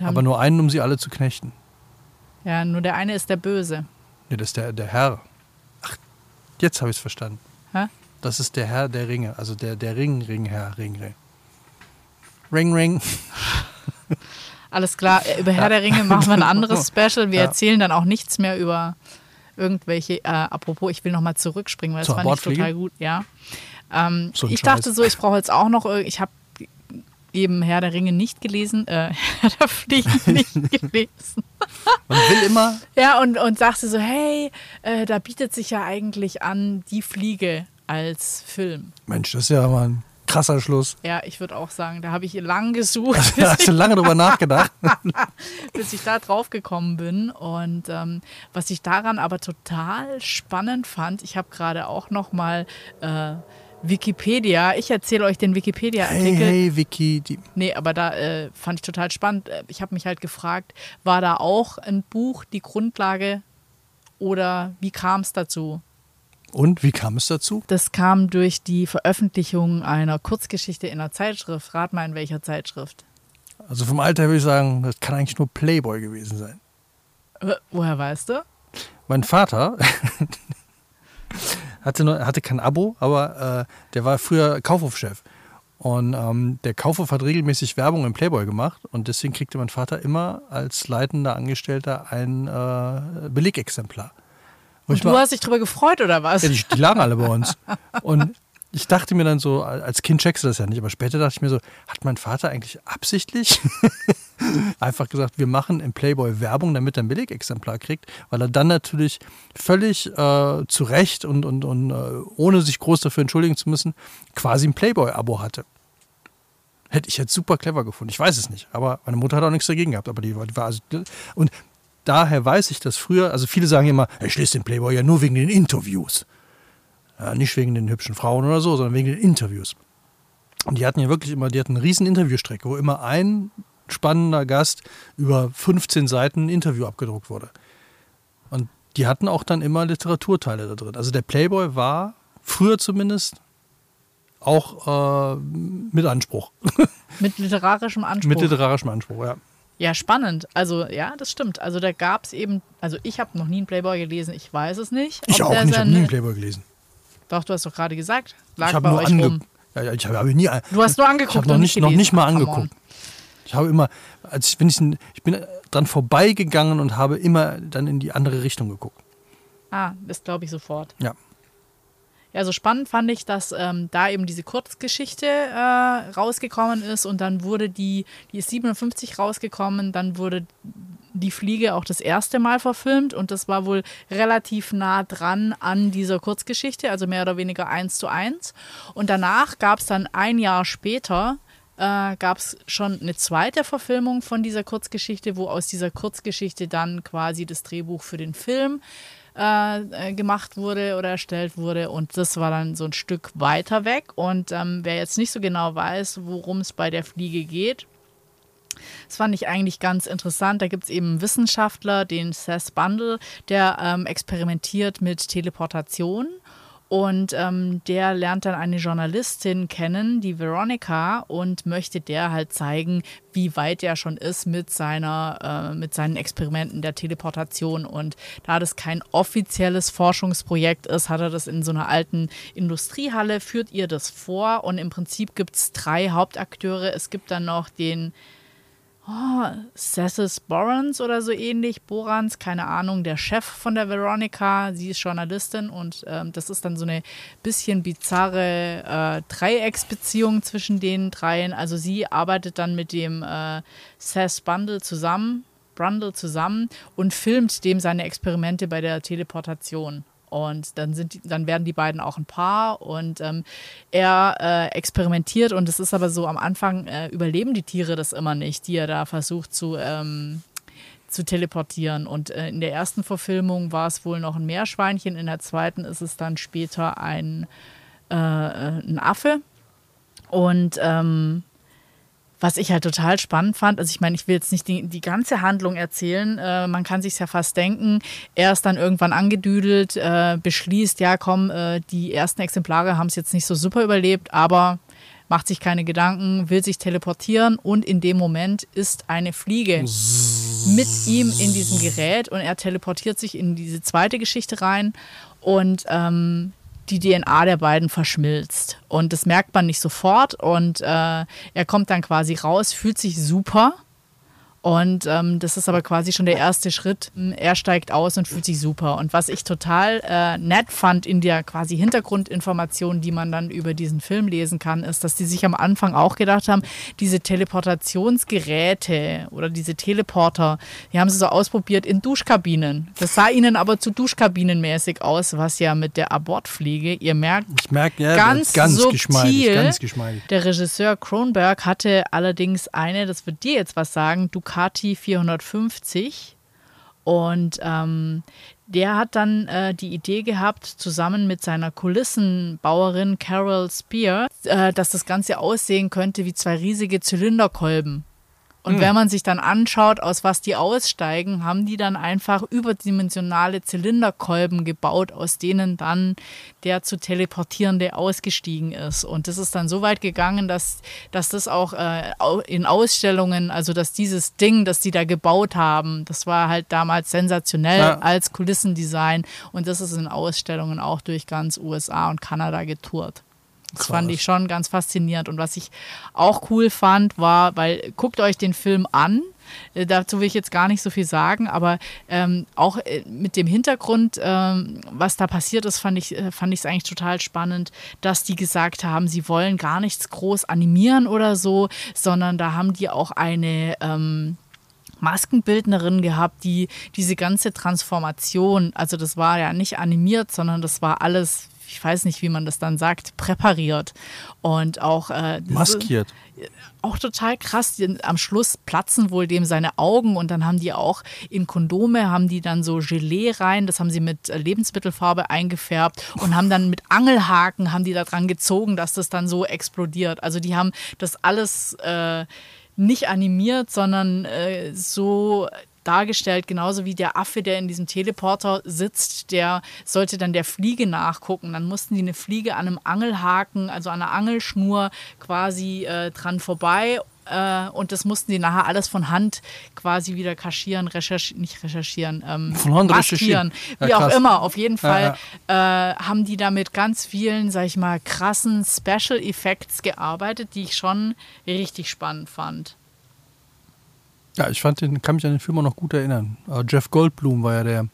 Aber nur einen, um sie alle zu knechten. ja, nur der eine ist der Böse. Nee, das ist der, der Herr. Ach, jetzt habe ich es verstanden. Hä? Das ist der Herr der Ringe, also der, der Ring, Ring, Herr, Ring, Ring. Ring, Ring. Alles klar, äh, über Herr der Ringe machen wir ein anderes Special. Wir Ja. erzählen dann auch nichts mehr über irgendwelche, äh, apropos, ich will nochmal zurückspringen, weil das Zur fand ich total gut, ja. Ähm, ich dachte Scheiß. so, ich brauche jetzt auch noch, ich habe eben Herr der Ringe nicht gelesen, äh, Herr der Fliegen nicht gelesen. Man will immer, Ja, und, und sagte so, hey, äh, da bietet sich ja eigentlich an, die Fliege als Film. Mensch, das ist ja mal ein krasser Schluss. Ja, ich würde auch sagen, da habe ich lang gesucht, Da hast du lange drüber nachgedacht. bis ich da drauf gekommen bin. Und ähm, was ich daran aber total spannend fand, ich habe gerade auch noch mal äh, Wikipedia, ich erzähle euch den Hey, Wikipedia-Artikel. hey, Vicky. Die, Nee, aber da äh, fand ich total spannend. Äh, Ich habe mich halt gefragt, war da auch ein Buch die Grundlage oder wie kam es dazu? und wie kam es dazu? Das kam durch die Veröffentlichung einer Kurzgeschichte in einer Zeitschrift. Rat mal in welcher Zeitschrift. Also vom Alter würde ich sagen, das kann eigentlich nur Playboy gewesen sein. Äh, woher weißt du? Mein Vater hatte, nur, hatte kein Abo, aber äh, der war früher Kaufhofchef. Und ähm, der Kaufhof hat regelmäßig Werbung im Playboy gemacht und deswegen kriegte mein Vater immer als leitender Angestellter ein äh, Belegexemplar. Und ich du mal- hast dich drüber gefreut oder was? ja, die, die lagen alle bei uns. Und ich dachte mir dann so, als Kind checkst du das ja nicht, aber später dachte ich mir so, hat mein Vater eigentlich absichtlich einfach gesagt, wir machen im Playboy Werbung, damit er ein Billigexemplar kriegt, weil er dann natürlich völlig äh, zu Recht und, und, und äh, ohne sich groß dafür entschuldigen zu müssen, quasi ein Playboy-Abo hatte. Hätte ich jetzt super clever gefunden. Ich weiß es nicht, aber meine Mutter hat auch nichts dagegen gehabt. Aber die, die war also, und daher weiß ich das früher. Also viele sagen immer, ich lese den Playboy ja nur wegen den Interviews. Ja, nicht wegen den hübschen Frauen oder so, sondern wegen den Interviews. Und die hatten ja wirklich immer, die hatten eine riesen Interviewstrecke, wo immer ein spannender Gast über 15 Seiten ein Interview abgedruckt wurde. Und die hatten auch dann immer Literaturteile da drin. Also der Playboy war früher zumindest auch äh, mit Anspruch. Mit literarischem Anspruch. mit literarischem Anspruch, ja. ja, spannend. Also, ja, das stimmt. Also, da gab es eben, also ich habe noch nie einen Playboy gelesen, ich weiß es nicht. Ich auch nicht, ich habe nie einen Playboy gelesen. Doch, du hast doch gerade gesagt. Lag ich habe bei nur euch rum. ja, ja, ich habe hab nie Du hast nur angeguckt Ich habe noch nicht, noch nicht mal angeguckt. Ich habe immer, als ich bin, ich, ich bin dran vorbeigegangen und habe immer dann in die andere Richtung geguckt. Ah, das glaube ich sofort. Ja. Ja, so spannend fand ich, dass ähm, da eben diese Kurzgeschichte äh, rausgekommen ist und dann wurde die, die ist 57 rausgekommen, dann wurde die Fliege auch das erste Mal verfilmt und das war wohl relativ nah dran an dieser Kurzgeschichte, also mehr oder weniger eins zu eins. Und danach gab es dann ein Jahr später äh, gab es schon eine zweite Verfilmung von dieser Kurzgeschichte, wo aus dieser Kurzgeschichte dann quasi das Drehbuch für den Film äh, äh, gemacht wurde oder erstellt wurde. Und das war dann so ein Stück weiter weg. Und ähm, wer jetzt nicht so genau weiß, worum es bei der Fliege geht, das fand ich eigentlich ganz interessant. Da gibt es eben einen Wissenschaftler, den Seth Bundle, der ähm, experimentiert mit Teleportation. Und ähm, der lernt dann eine Journalistin kennen, die Veronica, und möchte der halt zeigen, wie weit er schon ist mit, seiner, äh, mit seinen Experimenten der Teleportation. Und da das kein offizielles Forschungsprojekt ist, hat er das in so einer alten Industriehalle, führt ihr das vor. Und im Prinzip gibt es drei Hauptakteure. Es gibt dann noch den oh, Cessus Borans oder so ähnlich, Borans, keine Ahnung, der Chef von der Veronica, sie ist Journalistin und ähm, das ist dann so eine bisschen bizarre äh, Dreiecksbeziehung zwischen den dreien. Also sie arbeitet dann mit dem äh, Seth Bundle zusammen, Brundle zusammen und filmt dem seine Experimente bei der Teleportation. Und dann, sind die, dann werden die beiden auch ein Paar und ähm, er äh, experimentiert und es ist aber so, am Anfang äh, überleben die Tiere das immer nicht, die er da versucht zu, ähm, zu teleportieren. Und äh, in der ersten Verfilmung war es wohl noch ein Meerschweinchen, in der zweiten ist es dann später ein, äh, äh, ein Affe. Und ähm, was ich halt total spannend fand, also ich meine, ich will jetzt nicht die, die ganze Handlung erzählen, äh, man kann sich ja fast denken, er ist dann irgendwann angedüdelt, äh, beschließt, ja komm, äh, die ersten Exemplare haben es jetzt nicht so super überlebt, aber macht sich keine Gedanken, will sich teleportieren und in dem Moment ist eine Fliege mit ihm in diesem Gerät und er teleportiert sich in diese zweite Geschichte rein und ähm, die DNA der beiden verschmilzt. Und das merkt man nicht sofort. Und äh, er kommt dann quasi raus, fühlt sich super und ähm, das ist aber quasi schon der erste Schritt. Er steigt aus und fühlt sich super. Und was ich total äh, nett fand in der quasi Hintergrundinformation, die man dann über diesen Film lesen kann, ist, dass die sich am Anfang auch gedacht haben, diese Teleportationsgeräte oder diese Teleporter, die haben sie so ausprobiert in Duschkabinen. Das sah ihnen aber zu Duschkabinenmäßig aus, was ja mit der Abortfliege, ihr merkt, Ich merke, ja, ganz, ganz subtil. geschmeidig, ganz geschmeidig. Der Regisseur Kronberg hatte allerdings eine, das wird dir jetzt was sagen, Ducati 450. Und ähm, der hat dann äh, die Idee gehabt, zusammen mit seiner Kulissenbauerin Carol Spear, äh, dass das Ganze aussehen könnte wie zwei riesige Zylinderkolben. Und wenn man sich dann anschaut, aus was die aussteigen, haben die dann einfach überdimensionale Zylinderkolben gebaut, aus denen dann der zu teleportierende ausgestiegen ist. Und das ist dann so weit gegangen, dass, dass das auch äh, in Ausstellungen, also dass dieses Ding, das die da gebaut haben, das war halt damals sensationell Ja. als Kulissendesign. Und das ist in Ausstellungen auch durch ganz USA und Kanada getourt. Das Krass. fand ich schon ganz faszinierend. Und was ich auch cool fand, war, weil guckt euch den Film an. Äh, Dazu will ich jetzt gar nicht so viel sagen, aber ähm, auch äh, mit dem Hintergrund, ähm, was da passiert ist, fand ich äh, es eigentlich total spannend, dass die gesagt haben, sie wollen gar nichts groß animieren oder so, sondern da haben die auch eine ähm, Maskenbildnerin gehabt, die diese ganze Transformation, also das war ja nicht animiert, sondern das war alles, ich weiß nicht, wie man das dann sagt, präpariert und auch äh, diese- Maskiert. auch total krass. Die- Am Schluss platzen wohl dem seine Augen und dann haben die auch in Kondome haben die dann so Gelee rein, das haben sie mit äh, Lebensmittelfarbe eingefärbt und haben dann mit Angelhaken haben die da dran gezogen, dass das dann so explodiert. Also die haben das alles äh, nicht animiert, sondern äh, so dargestellt, genauso wie der Affe, der in diesem Teleporter sitzt, der sollte dann der Fliege nachgucken. Dann mussten die eine Fliege an einem Angelhaken, also an einer Angelschnur quasi äh, dran vorbei. Äh, und das mussten die nachher alles von Hand quasi wieder kaschieren, recherchieren, nicht recherchieren, ähm, Von Hand recherchieren. Ja, wie auch krass. immer. Auf jeden Fall Ja, Äh, haben die da mit ganz vielen, sag ich mal, krassen Special Effects gearbeitet, die ich schon richtig spannend fand. Ja, ich fand den, kann mich an den Film auch noch gut erinnern. Jeff Goldblum war ja der.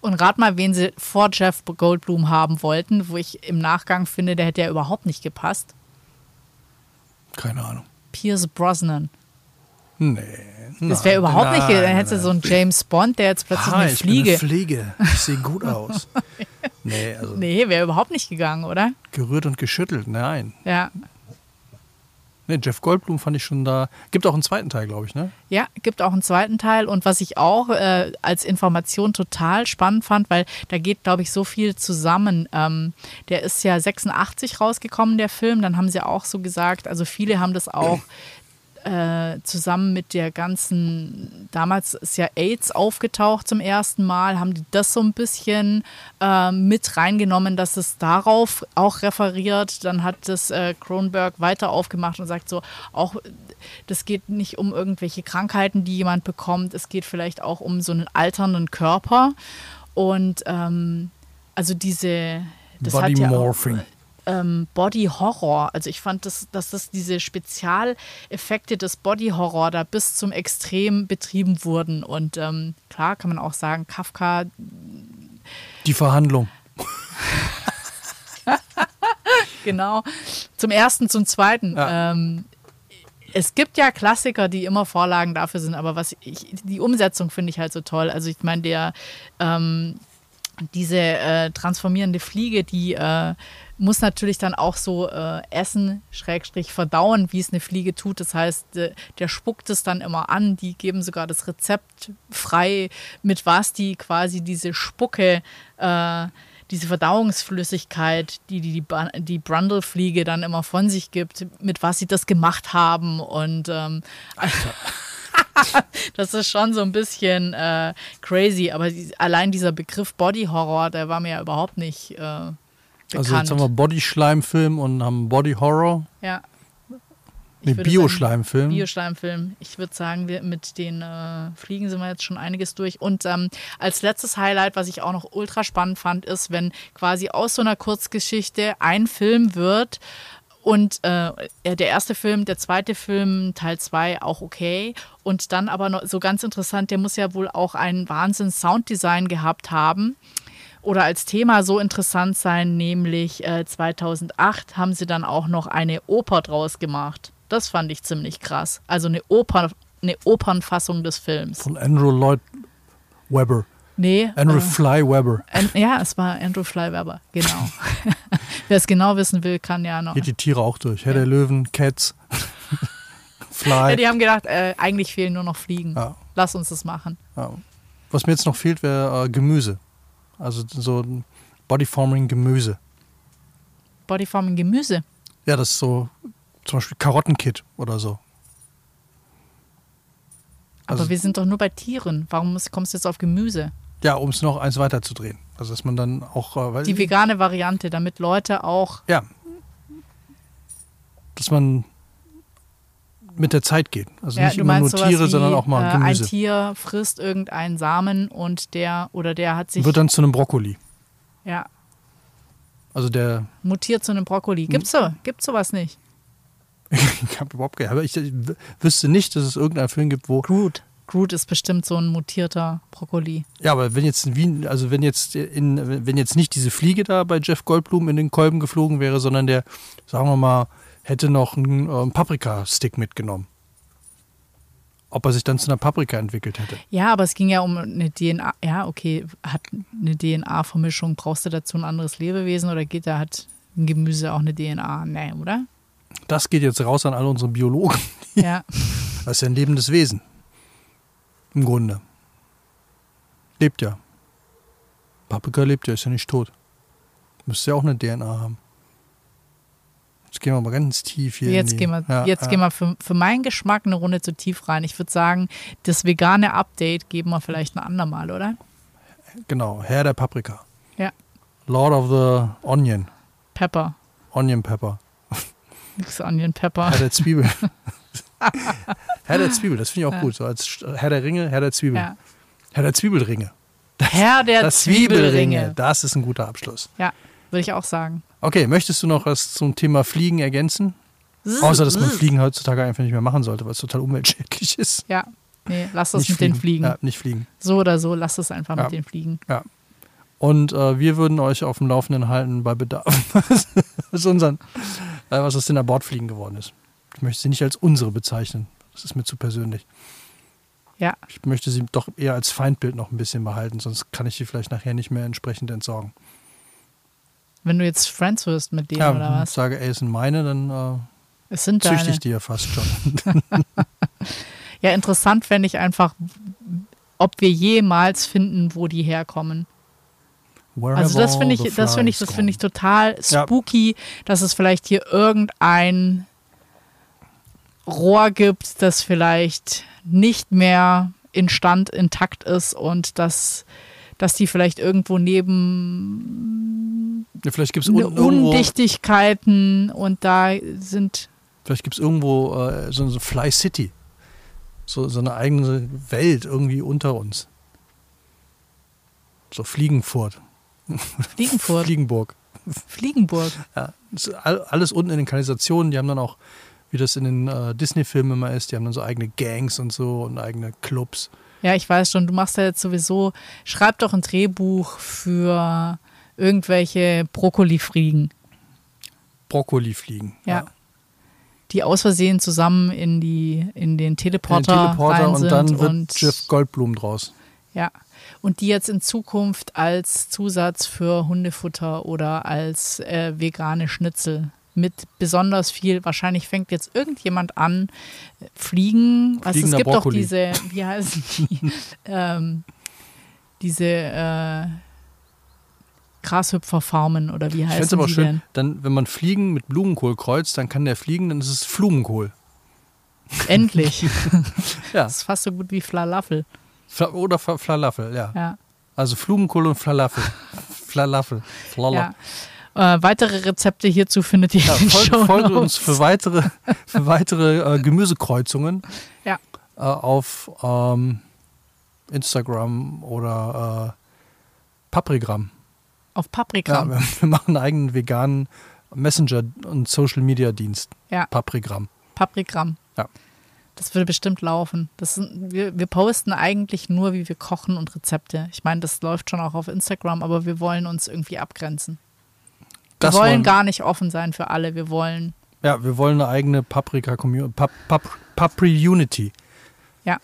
Und rat mal, wen sie vor Jeff Goldblum haben wollten, wo ich im Nachgang finde, der hätte ja überhaupt nicht gepasst. Keine Ahnung. Pierce Brosnan. Nee. Das wäre überhaupt nicht, nein, dann hättest du so einen James Bond, der jetzt plötzlich Ah, eine ich bin eine Fliege. Fliege. Ich sehe gut aus. Nee, also Nee, wäre überhaupt nicht gegangen, oder? gerührt und geschüttelt. Nein. Ja. Nee, Jeff Goldblum fand ich schon da. Gibt auch einen zweiten Teil, glaube ich, ne? Ja, gibt auch einen zweiten Teil. Und was ich auch äh, als Information total spannend fand, weil da geht, glaube ich, so viel zusammen. Ähm, der ist ja 86 rausgekommen, der Film. Dann haben sie auch so gesagt, also viele haben das auch äh, zusammen mit der ganzen, damals ist ja AIDS aufgetaucht zum ersten Mal, haben die das so ein bisschen äh, mit reingenommen, dass es darauf auch referiert. Dann hat das äh, Kronberg weiter aufgemacht und sagt so, auch das geht nicht um irgendwelche Krankheiten, die jemand bekommt, es geht vielleicht auch um so einen alternden Körper. Und ähm, also diese das Body hat ja auch. Ähm, Body Horror. Also ich fand, dass, dass das diese Spezialeffekte des Body Horror da bis zum Extrem betrieben wurden. Und ähm, klar kann man auch sagen, Kafka, Die Verhandlung. genau, zum ersten, zum zweiten. Ja. Ähm, es gibt ja Klassiker, die immer Vorlagen dafür sind, aber was ich, die Umsetzung finde ich halt so toll. Also ich meine, der ähm, diese äh, transformierende Fliege, die äh, muss natürlich dann auch so äh, essen, Schrägstrich verdauen, wie es eine Fliege tut. Das heißt, äh, der spuckt es dann immer an. Die geben sogar das Rezept frei, mit was die quasi diese Spucke, äh, diese Verdauungsflüssigkeit, die die, die, die Brundle-Fliege dann immer von sich gibt, mit was sie das gemacht haben. Und ähm, das ist schon so ein bisschen äh, crazy, aber die, allein dieser Begriff Body Horror, der war mir ja überhaupt nicht äh, bekannt. Also jetzt haben wir Body-Schleimfilm und haben Body-Horror. ja. Nee, Bio-Schleimfilm. Bioschleimfilm. Ich würde sagen, wir, mit den äh, Fliegen sind wir jetzt schon einiges durch. Und ähm, als letztes Highlight, was ich auch noch ultra spannend fand, ist, wenn quasi aus so einer Kurzgeschichte ein Film wird und äh, der erste Film, der zweite Film, Teil 2 auch okay. Und dann aber noch so ganz interessant, der muss ja wohl auch ein Wahnsinn-Sounddesign gehabt haben oder als Thema so interessant sein, nämlich äh, 2008 haben sie dann auch noch eine Oper draus gemacht. Das fand ich ziemlich krass. Also eine Oper, eine Opernfassung des Films. Von Andrew Lloyd Webber. Nee. Andrew äh, Fly Webber. An, ja, es war Andrew Flyweber, genau. Wer es genau wissen will, kann ja noch. Geht die Tiere auch durch. Herr der Löwen, Cats, Fly. Ja, die haben gedacht, äh, eigentlich fehlen nur noch Fliegen. Ja. Lass uns das machen. Ja. Was mir jetzt noch fehlt, wäre äh, Gemüse. Also so ein Bodyforming Gemüse. Bodyforming Gemüse. Ja, das ist so zum Beispiel Karottenkit oder so. Aber Also- wir sind doch nur bei Tieren. Warum kommst du jetzt auf Gemüse? Ja, um es noch eins weiter zu drehen. Also dass man dann auch, äh, Die vegane Variante, damit Leute auch. ja, dass man mit der Zeit geht. Also Ja, nicht immer nur Tiere, sondern auch mal äh, Ein Gemüse. Tier frisst irgendeinen Samen und der oder der hat sich Wird dann zu einem Brokkoli. ja, Also der, mutiert zu einem Brokkoli. Gibt's so? Gibt's sowas nicht? ich habe überhaupt keine, aber ich w- wüsste nicht, dass es irgendeinen Film gibt, wo Groot. Groot ist bestimmt so ein mutierter Brokkoli. Ja, aber wenn jetzt in Wien, also wenn jetzt in, wenn jetzt nicht diese Fliege da bei Jeff Goldblum in den Kolben geflogen wäre, sondern der, sagen wir mal, hätte noch einen ähm, Paprika-Stick mitgenommen. Ob er sich dann zu einer Paprika entwickelt hätte. Ja, aber es ging ja um eine DNA. Ja, okay, hat eine DNA-Vermischung. Brauchst du dazu ein anderes Lebewesen oder geht da, hat ein Gemüse auch eine DNA? Nee, oder? Das geht jetzt raus an alle unsere Biologen. Ja. Das ist ja ein lebendes Wesen. Im Grunde. Lebt ja. Paprika lebt ja, ist ja nicht tot. Müsste ja auch eine DNA haben. Jetzt gehen wir mal ganz tief hier. in Jetzt die, gehen wir, ja, jetzt ja. gehen wir für, für meinen Geschmack eine Runde zu tief rein. Ich würde sagen, das vegane Update geben wir vielleicht ein andermal, oder? Genau, Herr der Paprika. Ja. Lord of the Onion. Pepper. Onion Pepper. Nix Onion Pepper. Herr der Zwiebel. Herr der Zwiebel, das finde ich auch gut. So als Herr der Ringe, Herr der Zwiebel. Ja. Herr der Zwiebelringe. Herr der das Zwiebelringe. Das ist ein guter Abschluss. Ja, würde ich auch sagen. Okay, möchtest du noch was zum Thema Fliegen ergänzen? Außer, dass man Fliegen heutzutage einfach nicht mehr machen sollte, weil es total umweltschädlich ist. Ja, nee, lass das Nicht mit den Fliegen. Ja, nicht fliegen. So oder so, lass es einfach Ja. mit den Fliegen. Und äh, wir würden euch auf dem Laufenden halten bei Bedarf, was, unseren, äh, was aus den Abortfliegen geworden ist. Ich möchte sie nicht als unsere bezeichnen. Das ist mir zu persönlich. Ja, Ich möchte sie doch eher als Feindbild noch ein bisschen behalten, sonst kann ich sie vielleicht nachher nicht mehr entsprechend entsorgen. wenn du jetzt Friends wirst mit denen ja, oder wenn ich was? sage, ey, es sind meine, dann äh, Es sind züchte deine. ich die ja fast schon. Ja, interessant fände ich einfach, ob wir jemals finden, wo die herkommen. Where Also das finde ich, das finde ich, das finde ich total Ja. spooky, dass es vielleicht hier irgendein Rohr gibt, das vielleicht nicht mehr in Stand intakt ist und dass, dass die vielleicht irgendwo neben Ja, vielleicht gibt es ne- irgendwo, Undichtigkeiten und da sind vielleicht gibt's irgendwo äh, so, so Fly City. So, so eine eigene Welt irgendwie unter uns. So Fliegenfurt. Fliegenfurt, Fliegenburg. Fliegenburg. Ja, das alles unten in den Kanalisationen. Die haben dann auch, wie das in den äh, Disney-Filmen immer ist, die haben dann so eigene Gangs und so und eigene Clubs. Ja, ich weiß schon, du machst ja jetzt sowieso, schreib doch ein Drehbuch für irgendwelche Brokkolifliegen, Brokkoli fliegen. Ja. die aus Versehen zusammen in, die, in den In den Teleporter, Teleporter und dann wird und, Jeff Goldblum draus. Ja. Und die jetzt in Zukunft als Zusatz für Hundefutter oder als äh, vegane Schnitzel mit besonders viel, wahrscheinlich fängt jetzt irgendjemand an, Fliegen, was es gibt Brokkoli. doch diese, wie heißen die, ähm, diese äh, Grashüpferfarmen oder wie Ich fände es aber schön, denn? dann, wenn man Fliegen mit Blumenkohl kreuzt, dann kann der fliegen, dann ist es Flumenkohl. Endlich. Ja. Das ist fast so gut wie Falafel. Fla oder Fa- Falafel, ja. Ja. Also Flumenkohl und Falafel. Falafel. Falafel. ja. Äh, weitere Rezepte hierzu findet ihr Ja, in folgt, folgt uns für weitere, für weitere äh, Gemüsekreuzungen Ja. äh, auf ähm, Instagram oder äh, Paprigram. Auf Ja, Paprika. wir, wir machen einen eigenen veganen Messenger- und Social-Media-Dienst. Ja. Paprigram. Paprikram. Ja. Das würde bestimmt laufen. Das sind, wir, wir posten eigentlich nur, wie wir kochen und Rezepte. Ich meine, das läuft schon auch auf Instagram, aber wir wollen uns irgendwie abgrenzen. Wir wollen gar nicht offen sein für alle. Wir wollen, Ja, wir wollen eine eigene Paprika-Community. Pap Pap Papri-Unity. Ja.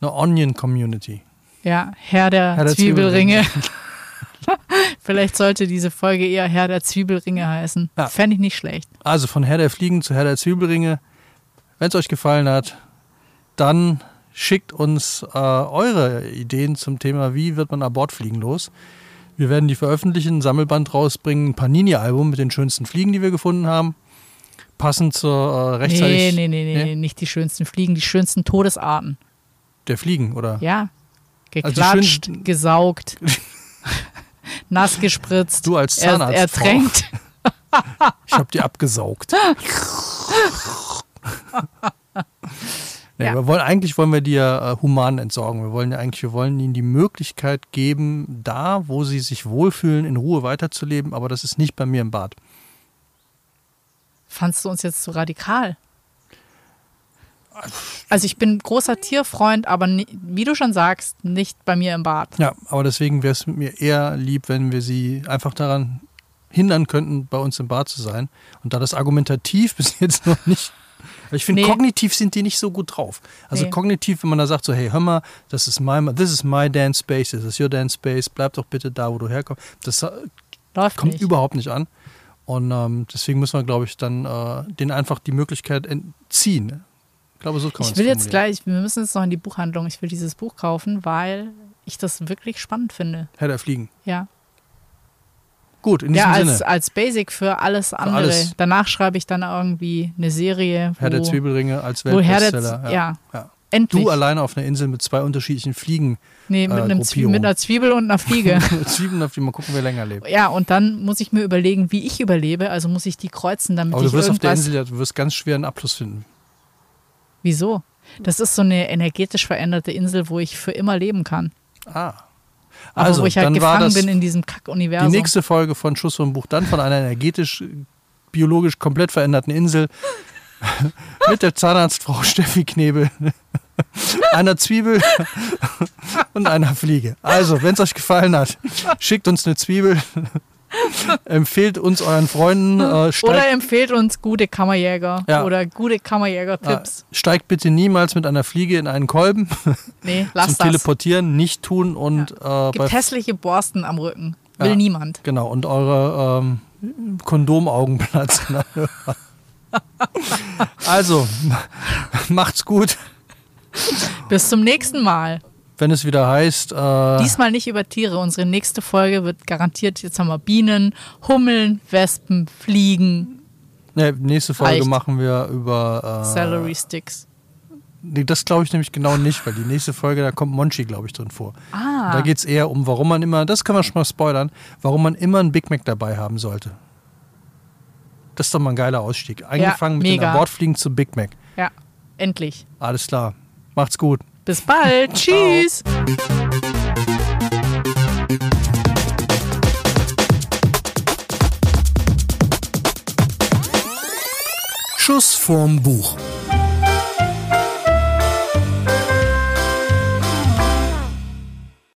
Eine Onion-Community. ja, Herr der, Herr der Zwiebelringe. Vielleicht sollte diese Folge eher Herr der Zwiebelringe heißen. Ja. Fände ich nicht schlecht. Also von Herr der Fliegen zu Herr der Zwiebelringe. Wenn es euch gefallen hat, dann schickt uns äh, eure Ideen zum Thema, wie wird man Abortfliegen los. Wir werden die veröffentlichen, ein Sammelband rausbringen, ein Panini-Album mit den schönsten Fliegen, die wir gefunden haben. Passend zur äh, rechtzeitig Nee, nee, nee, nee, Nee? nicht die schönsten Fliegen, die schönsten Todesarten. der Fliegen, oder? Ja. Also Geklatscht, schönsten- gesaugt, nass gespritzt, Du als er, Zahnarztfrau. ertränkt. Ich habe die abgesaugt. nee, Ja. wir wollen, eigentlich wollen wir die ja äh, human entsorgen. Wir wollen ja eigentlich, wir wollen ihnen die Möglichkeit geben, da, wo sie sich wohlfühlen, in Ruhe weiterzuleben, aber das ist nicht bei mir im Bad. Fandst du uns jetzt zu radikal? Also ich bin großer Tierfreund, aber wie du schon sagst, nicht bei mir im Bad. Ja, aber deswegen wäre es mir eher lieb, wenn wir sie einfach daran hindern könnten, bei uns im Bad zu sein. Und da das argumentativ bis jetzt noch nicht. Ich finde, Nee. kognitiv sind die nicht so gut drauf. Also Nee. kognitiv, wenn man da sagt, so, hey, hör mal, das ist my, this is my dance space, this is your dance space, bleib doch bitte da, wo du herkommst. Das äh, Läuft kommt nicht. überhaupt nicht an. Und ähm, deswegen müssen wir, glaube ich, dann äh, denen einfach die Möglichkeit entziehen. Ich glaube, so kann man Ich will jetzt gleich, wir müssen jetzt noch in die Buchhandlung. Ich will dieses Buch kaufen, weil ich das wirklich spannend finde. Herr der Fliegen. Ja, Gut, in diesem ja Sinne. als, als Basic für alles andere. alles. Danach schreibe ich dann irgendwie eine Serie, Herr der wo, Zwiebelringe als wo Weltbestseller. Ja. ja. endlich. Du alleine auf einer Insel mit zwei unterschiedlichen Fliegen. nee, mit, äh, einem Zwie mit einer Zwiebel und einer Fliege. Zwiebeln, auf die mal gucken, wer länger lebt. ja, und dann muss ich mir überlegen, wie ich überlebe. Also muss ich die kreuzen, damit Aber ich du wirst auf der. Insel, ja, du wirst ganz schwer einen Abschluss finden. Wieso? Das ist so eine energetisch veränderte Insel, wo ich für immer leben kann. Ah. Aber Also, wo ich halt dann war gefangen das bin in diesem die Kack-Universum. nächste Folge von Schuss vom Buch dann von einer energetisch, biologisch komplett veränderten Insel mit der Zahnarztfrau Steffi Knebel, einer Zwiebel und einer Fliege. Also, wenn es euch gefallen hat, schickt uns eine Zwiebel, empfehlt uns euren Freunden, äh, steigt, Oder empfehlt uns gute Kammerjäger Ja. oder gute äh, Kammerjäger-Tipps. steigt bitte niemals mit einer Fliege in einen Kolben nee, lass zum das. Teleportieren, nicht tun und äh, bei Gibt hässliche Borsten am Rücken. Will Ja. niemand. Genau, und eure ähm, Kondomaugen platzen. also, macht's gut, Bis zum nächsten Mal. Wenn es wieder heißt. Äh, Diesmal nicht über Tiere. Unsere nächste Folge wird garantiert, jetzt haben wir Bienen, Hummeln, Wespen, Fliegen. Ne, nächste Folge Reicht. machen wir über. Äh, Celery Sticks. Nee, das glaube ich nämlich genau nicht, weil die nächste Folge, da kommt Monchi, glaube ich, drin vor. Ah. Da geht es eher um, warum man immer, das können wir schon mal spoilern, warum man immer einen Big Mac dabei haben sollte. Das ist doch mal ein geiler Ausstieg. Angefangen mit den mega. Awardfliegen zu Big Mac. Ja, endlich. Alles klar. Macht's gut. Bis bald. Tschüss. Schuss vorm Buch.